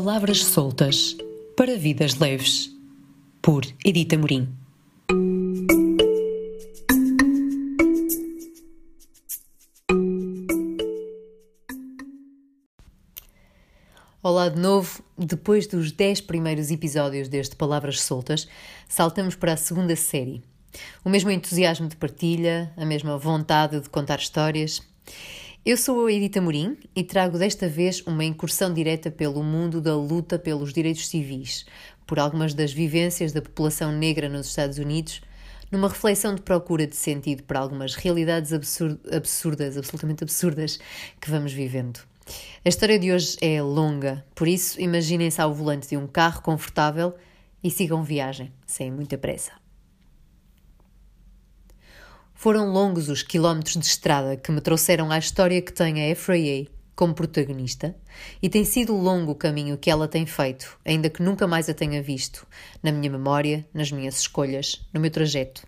Palavras soltas para vidas leves, por Edita Morim. Olá de novo. Depois dos 10 primeiros episódios deste Palavras Soltas, saltamos para a segunda série. O mesmo entusiasmo de partilha, a mesma vontade de contar histórias. Eu sou a Edita Morim e trago desta vez uma incursão direta pelo mundo da luta pelos direitos civis, por algumas das vivências da população negra nos Estados Unidos, numa reflexão de procura de sentido para algumas realidades absurd absurdas, absolutamente absurdas, que vamos vivendo. A história de hoje é longa, por isso imaginem-se ao volante de um carro confortável e sigam viagem, sem muita pressa. Foram longos os quilómetros de estrada que me trouxeram à história que tem a Efraie como protagonista, e tem sido longo o caminho que ela tem feito, ainda que nunca mais a tenha visto, na minha memória, nas minhas escolhas, no meu trajeto.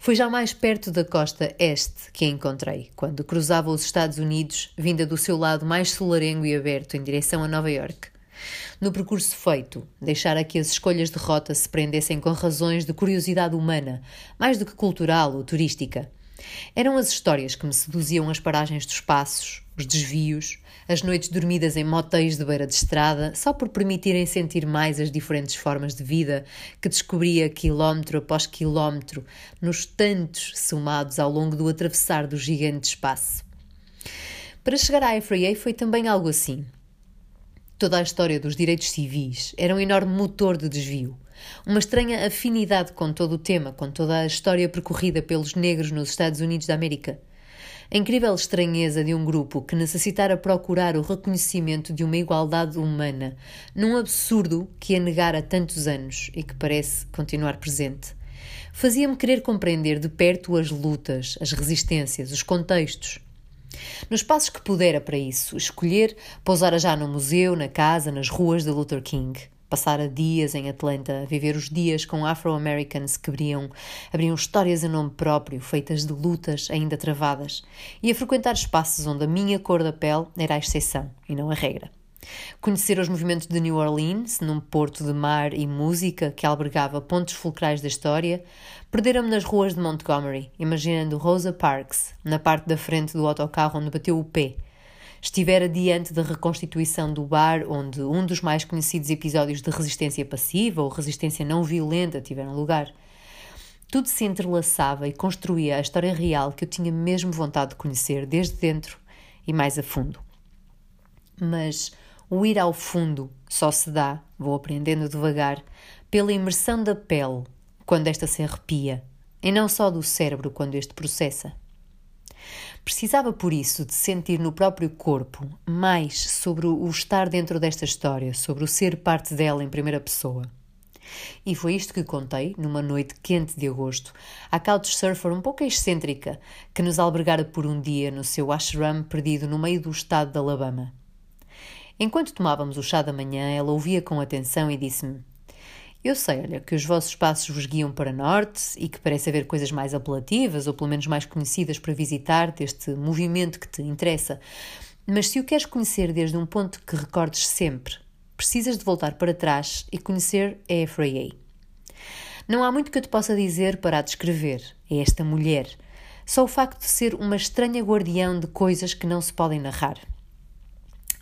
Foi já mais perto da costa este que a encontrei, quando cruzava os Estados Unidos, vinda do seu lado mais solarengo e aberto em direção a Nova York. No percurso feito, deixara que as escolhas de rota se prendessem com razões de curiosidade humana, mais do que cultural ou turística. Eram as histórias que me seduziam as paragens dos passos, os desvios, as noites dormidas em motéis de beira de estrada, só por permitirem sentir mais as diferentes formas de vida que descobria quilómetro após quilómetro, nos tantos somados ao longo do atravessar do gigante espaço. Para chegar à FRA foi também algo assim. Toda a história dos direitos civis era um enorme motor de desvio. Uma estranha afinidade com todo o tema, com toda a história percorrida pelos negros nos Estados Unidos da América. A incrível estranheza de um grupo que necessitara procurar o reconhecimento de uma igualdade humana, num absurdo que a negara há tantos anos e que parece continuar presente. Fazia-me querer compreender de perto as lutas, as resistências, os contextos. Nos passos que pudera para isso, escolher pousara já no museu, na casa, nas ruas de Luther King. Passara dias em Atlanta, a viver os dias com afro-americans que abriam, abriam histórias em nome próprio, feitas de lutas ainda travadas, e a frequentar espaços onde a minha cor da pele era a exceção e não a regra. Conhecer os movimentos de New Orleans, num porto de mar e música que albergava pontos fulcrais da história, perderam-me nas ruas de Montgomery, imaginando Rosa Parks, na parte da frente do autocarro onde bateu o pé. Estivera diante da reconstituição do bar onde um dos mais conhecidos episódios de resistência passiva ou resistência não violenta tiveram lugar. Tudo se entrelaçava e construía a história real que eu tinha mesmo vontade de conhecer desde dentro e mais a fundo. Mas o ir ao fundo só se dá, vou aprendendo devagar, pela imersão da pele quando esta se arrepia, e não só do cérebro quando este processa. Precisava, por isso, de sentir no próprio corpo mais sobre o estar dentro desta história, sobre o ser parte dela em primeira pessoa. E foi isto que contei numa noite quente de agosto, à couchsurfer um pouco excêntrica, que nos albergara por um dia no seu ashram perdido no meio do estado de Alabama. Enquanto tomávamos o chá da manhã, ela ouvia com atenção e disse-me: Eu sei, olha, que os vossos passos vos guiam para norte e que parece haver coisas mais apelativas ou pelo menos mais conhecidas para visitar deste movimento que te interessa. Mas se o queres conhecer desde um ponto que recordes sempre, precisas de voltar para trás e conhecer a Efraie. Não há muito que eu te possa dizer para a descrever. É esta mulher. Só o facto de ser uma estranha guardião de coisas que não se podem narrar.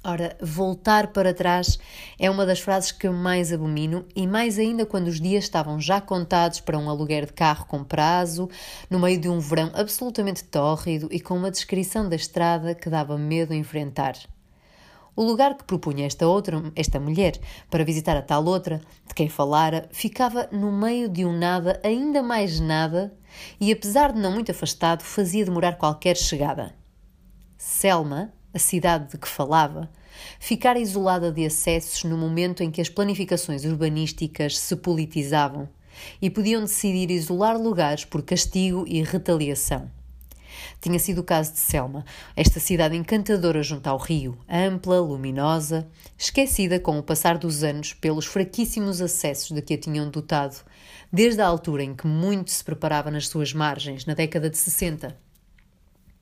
Ora, voltar para trás é uma das frases que eu mais abomino, e mais ainda quando os dias estavam já contados para um aluguer de carro com prazo, no meio de um verão absolutamente tórrido e com uma descrição da estrada que dava medo enfrentar. O lugar que propunha esta outra, esta mulher, para visitar a tal outra, de quem falara, ficava no meio de um nada ainda mais nada, e apesar de não muito afastado, fazia demorar qualquer chegada. Selma, a cidade de que falava, ficara isolada de acessos no momento em que as planificações urbanísticas se politizavam e podiam decidir isolar lugares por castigo e retaliação. Tinha sido o caso de Selma, esta cidade encantadora junto ao rio, ampla, luminosa, esquecida com o passar dos anos pelos fraquíssimos acessos de que a tinham dotado, desde a altura em que muito se preparava nas suas margens, na década de 60.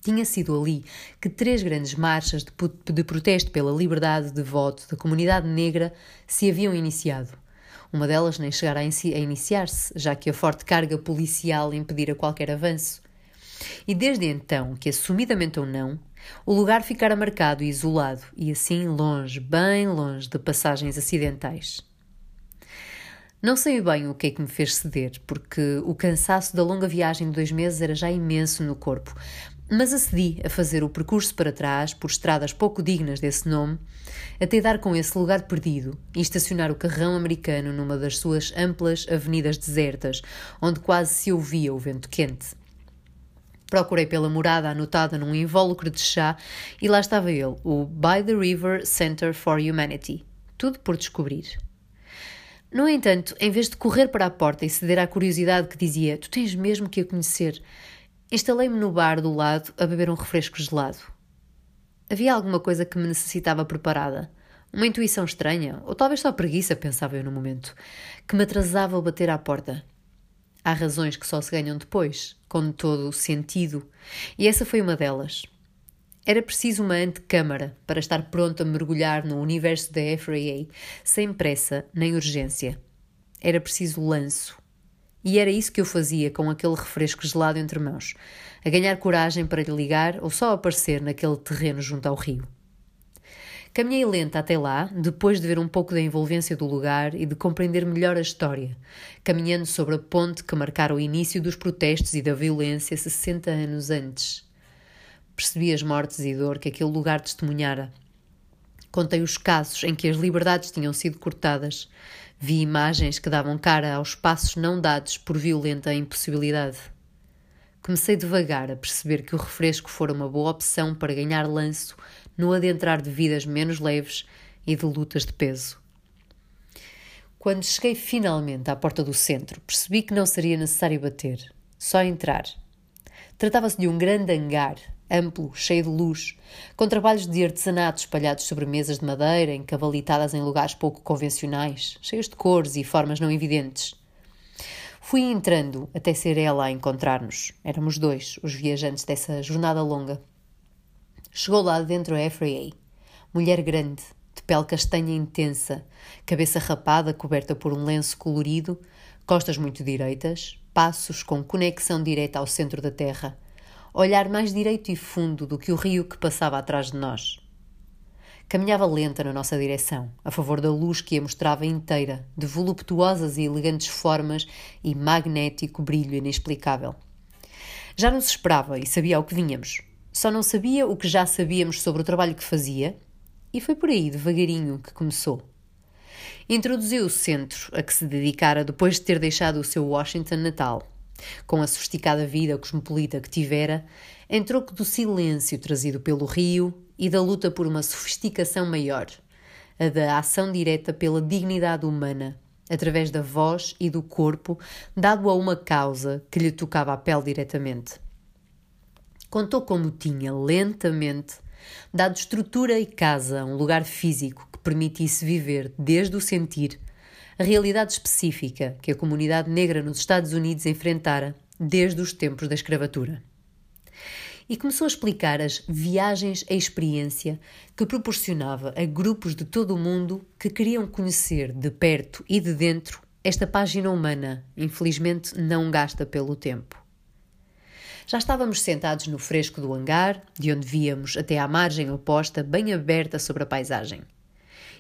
Tinha sido ali que três grandes marchas de, de protesto pela liberdade de voto da comunidade negra se haviam iniciado. Uma delas nem chegara a iniciar-se, já que a forte carga policial impedira qualquer avanço. E desde então, que assumidamente ou não, o lugar ficara marcado e isolado, e assim longe, bem longe de passagens acidentais. Não sei bem o que é que me fez ceder, porque o cansaço da longa viagem de dois meses era já imenso no corpo, mas acedi a fazer o percurso para trás, por estradas pouco dignas desse nome, até dar com esse lugar perdido e estacionar o carrão americano numa das suas amplas avenidas desertas, onde quase se ouvia o vento quente. Procurei pela morada anotada num invólucro de chá e lá estava ele, o By the River Center for Humanity. Tudo por descobrir. No entanto, em vez de correr para a porta e ceder à curiosidade que dizia: Tu tens mesmo que a conhecer, instalei-me no bar do lado a beber um refresco gelado. Havia alguma coisa que me necessitava preparada. Uma intuição estranha, ou talvez só preguiça, pensava eu no momento, que me atrasava ao bater à porta. Há razões que só se ganham depois, com todo o sentido, e essa foi uma delas. Era preciso uma antecâmara para estar pronto a mergulhar no universo da FRA sem pressa nem urgência. Era preciso lanço. E era isso que eu fazia com aquele refresco gelado entre mãos, a ganhar coragem para lhe ligar ou só aparecer naquele terreno junto ao rio. Caminhei lenta até lá, depois de ver um pouco da envolvência do lugar e de compreender melhor a história, caminhando sobre a ponte que marcara o início dos protestos e da violência 60 anos antes. Percebi as mortes e dor que aquele lugar testemunhara. Contei os casos em que as liberdades tinham sido cortadas. Vi imagens que davam cara aos passos não dados por violenta impossibilidade. Comecei devagar a perceber que o refresco fora uma boa opção para ganhar lanço no adentrar de vidas menos leves e de lutas de peso. Quando cheguei finalmente à porta do centro, percebi que não seria necessário bater, só entrar. Tratava-se de um grande hangar amplo, cheio de luz, com trabalhos de artesanato espalhados sobre mesas de madeira, encavalitadas em lugares pouco convencionais, cheios de cores e formas não evidentes. Fui entrando até ser ela a encontrar-nos. Éramos dois, os viajantes dessa jornada longa. Chegou lá dentro a Freya, mulher grande, de pele castanha intensa, cabeça rapada coberta por um lenço colorido, costas muito direitas, passos com conexão direta ao centro da terra, olhar mais direito e fundo do que o rio que passava atrás de nós. Caminhava lenta na nossa direção, a favor da luz que a mostrava inteira, de voluptuosas e elegantes formas e magnético brilho inexplicável. Já nos esperava e sabia ao que vinhamos. Só não sabia o que já sabíamos sobre o trabalho que fazia, e foi por aí, devagarinho, que começou. Introduziu o centro a que se dedicara depois de ter deixado o seu Washington natal com a sofisticada vida cosmopolita que tivera, em troco do silêncio trazido pelo rio e da luta por uma sofisticação maior, a da ação direta pela dignidade humana, através da voz e do corpo, dado a uma causa que lhe tocava a pele diretamente. Contou como tinha, lentamente, dado estrutura e casa a um lugar físico permitisse viver, desde o sentir, a realidade específica que a comunidade negra nos Estados Unidos enfrentara desde os tempos da escravatura. E começou a explicar as viagens à experiência que proporcionava a grupos de todo o mundo que queriam conhecer de perto e de dentro esta página humana, infelizmente não gasta pelo tempo. Já estávamos sentados no fresco do hangar, de onde víamos até à margem oposta, bem aberta sobre a paisagem.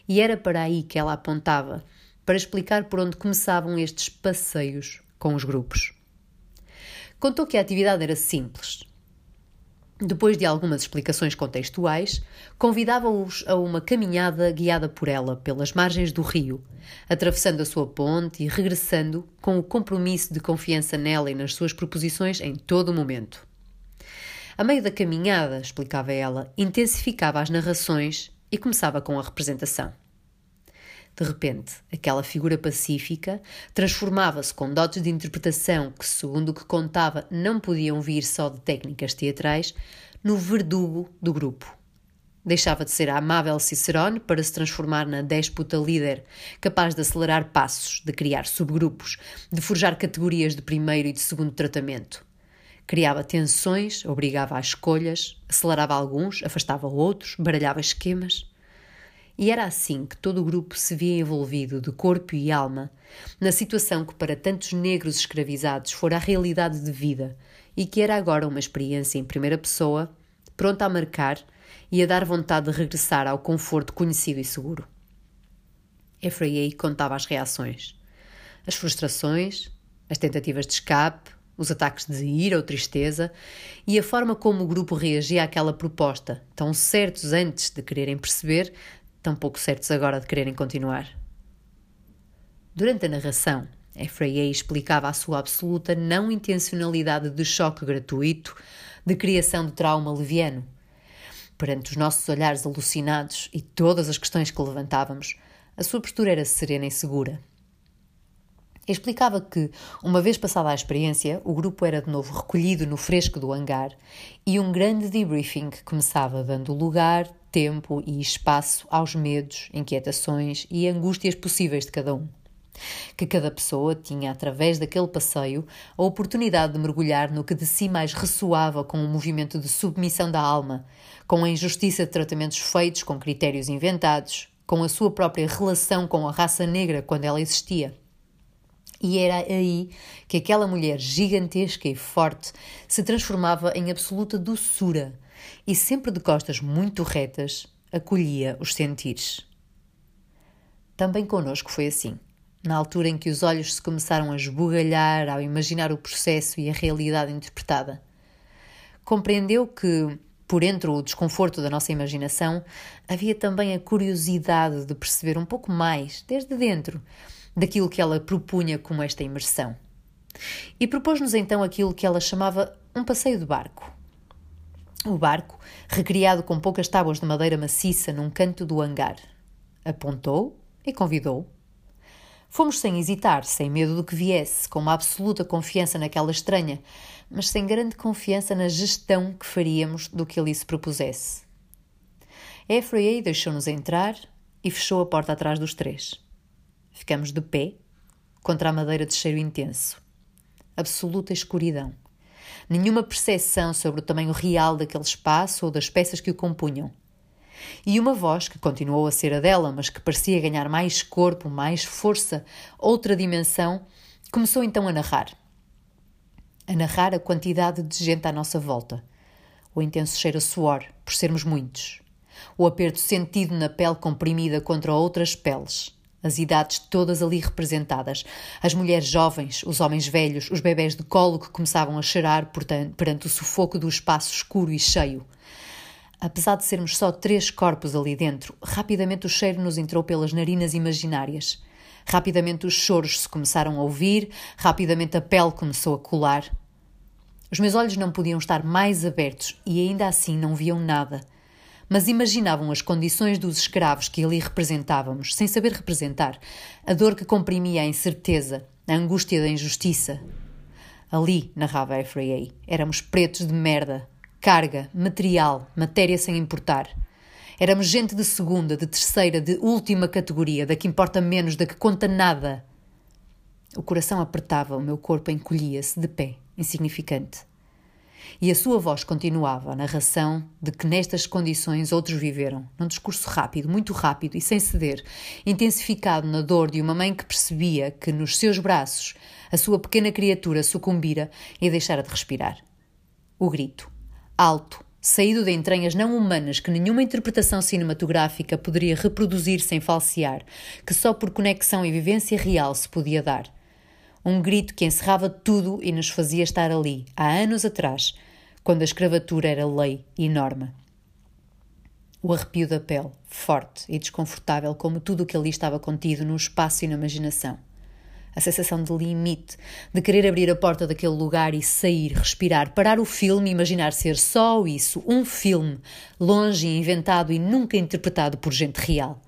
E era para aí que ela apontava, para explicar por onde começavam estes passeios com os grupos. Contou que a atividade era simples. Depois de algumas explicações contextuais, convidava-os a uma caminhada guiada por ela pelas margens do rio, atravessando a sua ponte e regressando com o compromisso de confiança nela e nas suas proposições em todo o momento. A meio da caminhada, explicava ela, intensificava as narrações e começava com a representação. De repente, aquela figura pacífica transformava-se com dotes de interpretação que, segundo o que contava, não podiam vir só de técnicas teatrais, no verdugo do grupo. Deixava de ser a amável Cicerone para se transformar na déspota líder, capaz de acelerar passos, de criar subgrupos, de forjar categorias de primeiro e de segundo tratamento. Criava tensões, obrigava a escolhas, acelerava alguns, afastava outros, baralhava esquemas. E era assim que todo o grupo se via envolvido, de corpo e alma, na situação que para tantos negros escravizados fora a realidade de vida e que era agora uma experiência em primeira pessoa, pronta a marcar e a dar vontade de regressar ao conforto conhecido e seguro. Efraí contava as reações, as frustrações, as tentativas de escape, os ataques de ira ou tristeza e a forma como o grupo reagia àquela proposta, tão certos antes de quererem perceber, tão pouco certos agora de quererem continuar. Durante a narração, Efraie explicava a sua absoluta não intencionalidade de choque gratuito, de criação de trauma leviano. Perante os nossos olhares alucinados e todas as questões que levantávamos, a sua postura era serena e segura. Explicava que, uma vez passada a experiência, o grupo era de novo recolhido no fresco do hangar e um grande debriefing começava dando lugar, tempo e espaço aos medos, inquietações e angústias possíveis de cada um. Que cada pessoa tinha, através daquele passeio, a oportunidade de mergulhar no que de si mais ressoava com o um movimento de submissão da alma, com a injustiça de tratamentos feitos com critérios inventados, com a sua própria relação com a raça negra quando ela existia. E era aí que aquela mulher gigantesca e forte se transformava em absoluta doçura, e sempre de costas muito retas, acolhia os sentires. Também conosco foi assim. Na altura em que os olhos se começaram a esbugalhar ao imaginar o processo e a realidade interpretada. Compreendeu que, por entre o desconforto da nossa imaginação, havia também a curiosidade de perceber um pouco mais, desde dentro, daquilo que ela propunha como esta imersão. E propôs-nos então aquilo que ela chamava um passeio de barco. O barco, recriado com poucas tábuas de madeira maciça num canto do hangar. Apontou e convidou. Fomos sem hesitar, sem medo do que viesse, com uma absoluta confiança naquela estranha, mas sem grande confiança na gestão que faríamos do que ali se propusesse. A deixou-nos entrar e fechou a porta atrás dos três. Ficamos de pé, contra a madeira de cheiro intenso. Absoluta escuridão nenhuma percepção sobre o tamanho real daquele espaço ou das peças que o compunham. E uma voz, que continuou a ser a dela, mas que parecia ganhar mais corpo, mais força, outra dimensão, começou então a narrar. A narrar a quantidade de gente à nossa volta. O intenso cheiro a suor, por sermos muitos. O aperto sentido na pele comprimida contra outras peles as idades todas ali representadas, as mulheres jovens, os homens velhos, os bebés de colo que começavam a cheirar perante o sufoco do espaço escuro e cheio. Apesar de sermos só três corpos ali dentro, rapidamente o cheiro nos entrou pelas narinas imaginárias. Rapidamente os choros se começaram a ouvir, rapidamente a pele começou a colar. Os meus olhos não podiam estar mais abertos e ainda assim não viam nada mas imaginavam as condições dos escravos que ali representávamos, sem saber representar, a dor que comprimia a incerteza, a angústia da injustiça. Ali, narrava Efraie, éramos pretos de merda, carga, material, matéria sem importar. Éramos gente de segunda, de terceira, de última categoria, da que importa menos, da que conta nada. O coração apertava, o meu corpo encolhia-se de pé, insignificante. E a sua voz continuava a narração de que nestas condições outros viveram, num discurso rápido, muito rápido e sem ceder, intensificado na dor de uma mãe que percebia que nos seus braços a sua pequena criatura sucumbira e deixara de respirar. O grito, alto, saído de entranhas não humanas que nenhuma interpretação cinematográfica poderia reproduzir sem falsear, que só por conexão e vivência real se podia dar um grito que encerrava tudo e nos fazia estar ali, há anos atrás, quando a escravatura era lei e norma. O arrepio da pele, forte e desconfortável como tudo o que ali estava contido no espaço e na imaginação. A sensação de limite, de querer abrir a porta daquele lugar e sair, respirar, parar o filme e imaginar ser só isso, um filme, longe inventado e nunca interpretado por gente real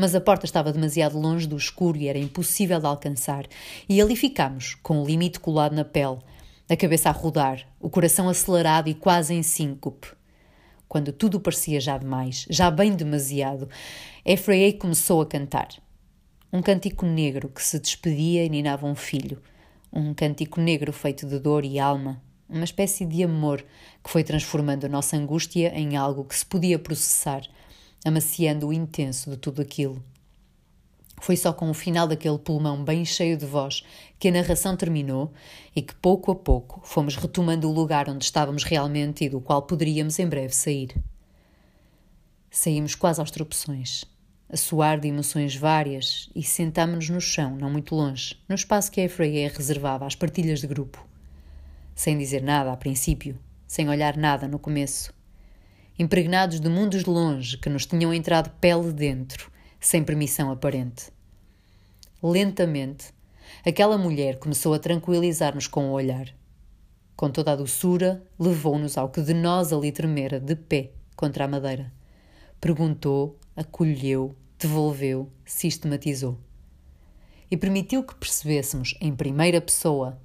mas a porta estava demasiado longe do escuro e era impossível de alcançar, e ali ficámos, com o limite colado na pele, a cabeça a rodar, o coração acelerado e quase em síncope. Quando tudo parecia já demais, já bem demasiado, Ephraim começou a cantar. Um cântico negro que se despedia e ninava um filho. Um cântico negro feito de dor e alma. uma espécie de amor que foi transformando a nossa angústia em algo que se podia processar, amaciando o intenso de tudo aquilo. Foi só com o final daquele pulmão bem cheio de voz que a narração terminou e que pouco a pouco fomos retomando o lugar onde estávamos realmente e do qual poderíamos em breve sair. Saímos quase aos tropeções, a suar de emoções várias e sentámos-nos no chão, não muito longe, no espaço que a Freya reservava às partilhas de grupo. Sem dizer nada a princípio, sem olhar nada no começo. Impregnados de mundos longe que nos tinham entrado pele dentro sem permissão aparente. Lentamente, aquela mulher começou a tranquilizar-nos com o olhar. Com toda a doçura, levou-nos ao que de nós ali tremera, de pé, contra a madeira. Perguntou, acolheu, devolveu, sistematizou. E permitiu que percebêssemos, em primeira pessoa,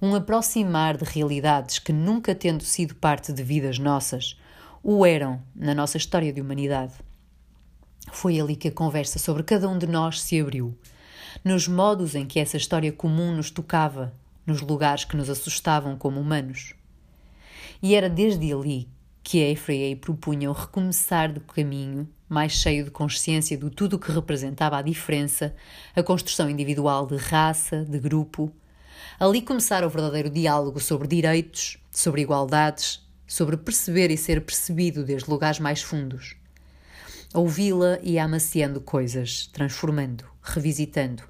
um aproximar de realidades que, nunca tendo sido parte de vidas nossas, o eram na nossa história de humanidade. Foi ali que a conversa sobre cada um de nós se abriu, nos modos em que essa história comum nos tocava, nos lugares que nos assustavam como humanos. E era desde ali que a Efraei propunha o recomeçar do caminho, mais cheio de consciência do tudo que representava a diferença, a construção individual de raça, de grupo. Ali começar o verdadeiro diálogo sobre direitos, sobre igualdades, sobre perceber e ser percebido desde lugares mais fundos ouvi-la e amaciando coisas, transformando, revisitando.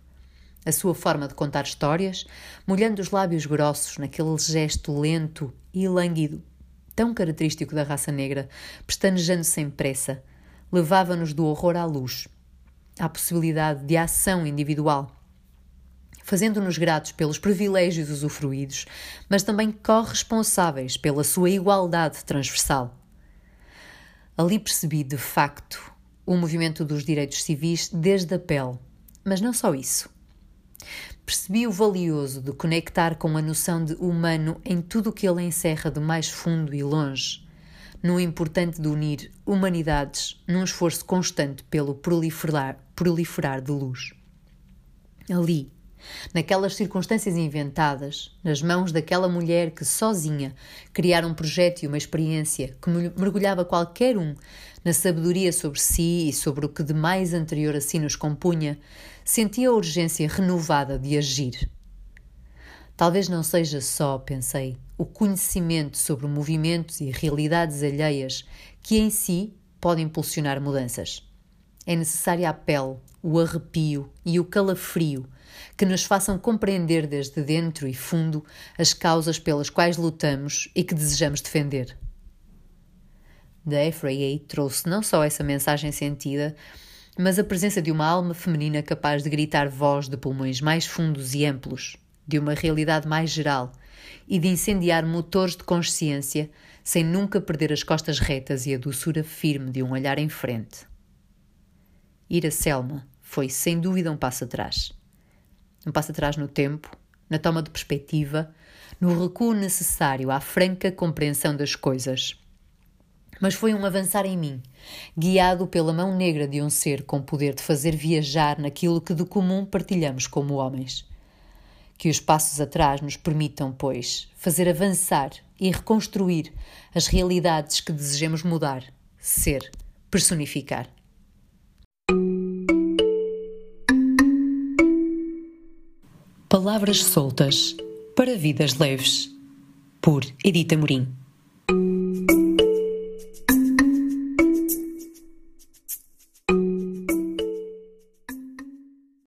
A sua forma de contar histórias, molhando os lábios grossos naquele gesto lento e lânguido, tão característico da raça negra, pestanejando sem pressa, levava-nos do horror à luz, à possibilidade de ação individual, fazendo-nos gratos pelos privilégios usufruídos, mas também corresponsáveis pela sua igualdade transversal. Ali percebi, de facto, o movimento dos direitos civis desde a pele. Mas não só isso. Percebi o valioso de conectar com a noção de humano em tudo o que ele encerra de mais fundo e longe, no importante de unir humanidades num esforço constante pelo proliferar, proliferar de luz. Ali, naquelas circunstâncias inventadas, nas mãos daquela mulher que sozinha criara um projeto e uma experiência que mergulhava qualquer um na sabedoria sobre si e sobre o que de mais anterior a si nos compunha, sentia a urgência renovada de agir. Talvez não seja só, pensei, o conhecimento sobre movimentos e realidades alheias que em si pode impulsionar mudanças. É necessária a pele, o arrepio e o calafrio que nos façam compreender desde dentro e fundo as causas pelas quais lutamos e que desejamos defender da Ephraim trouxe não só essa mensagem sentida, mas a presença de uma alma feminina capaz de gritar voz de pulmões mais fundos e amplos, de uma realidade mais geral e de incendiar motores de consciência sem nunca perder as costas retas e a doçura firme de um olhar em frente. Ir a Selma foi sem dúvida um passo atrás. Um passo atrás no tempo, na toma de perspectiva, no recuo necessário à franca compreensão das coisas mas foi um avançar em mim, guiado pela mão negra de um ser com poder de fazer viajar naquilo que de comum partilhamos como homens. Que os passos atrás nos permitam, pois, fazer avançar e reconstruir as realidades que desejemos mudar, ser, personificar. Palavras soltas para vidas leves, por Edita Morim.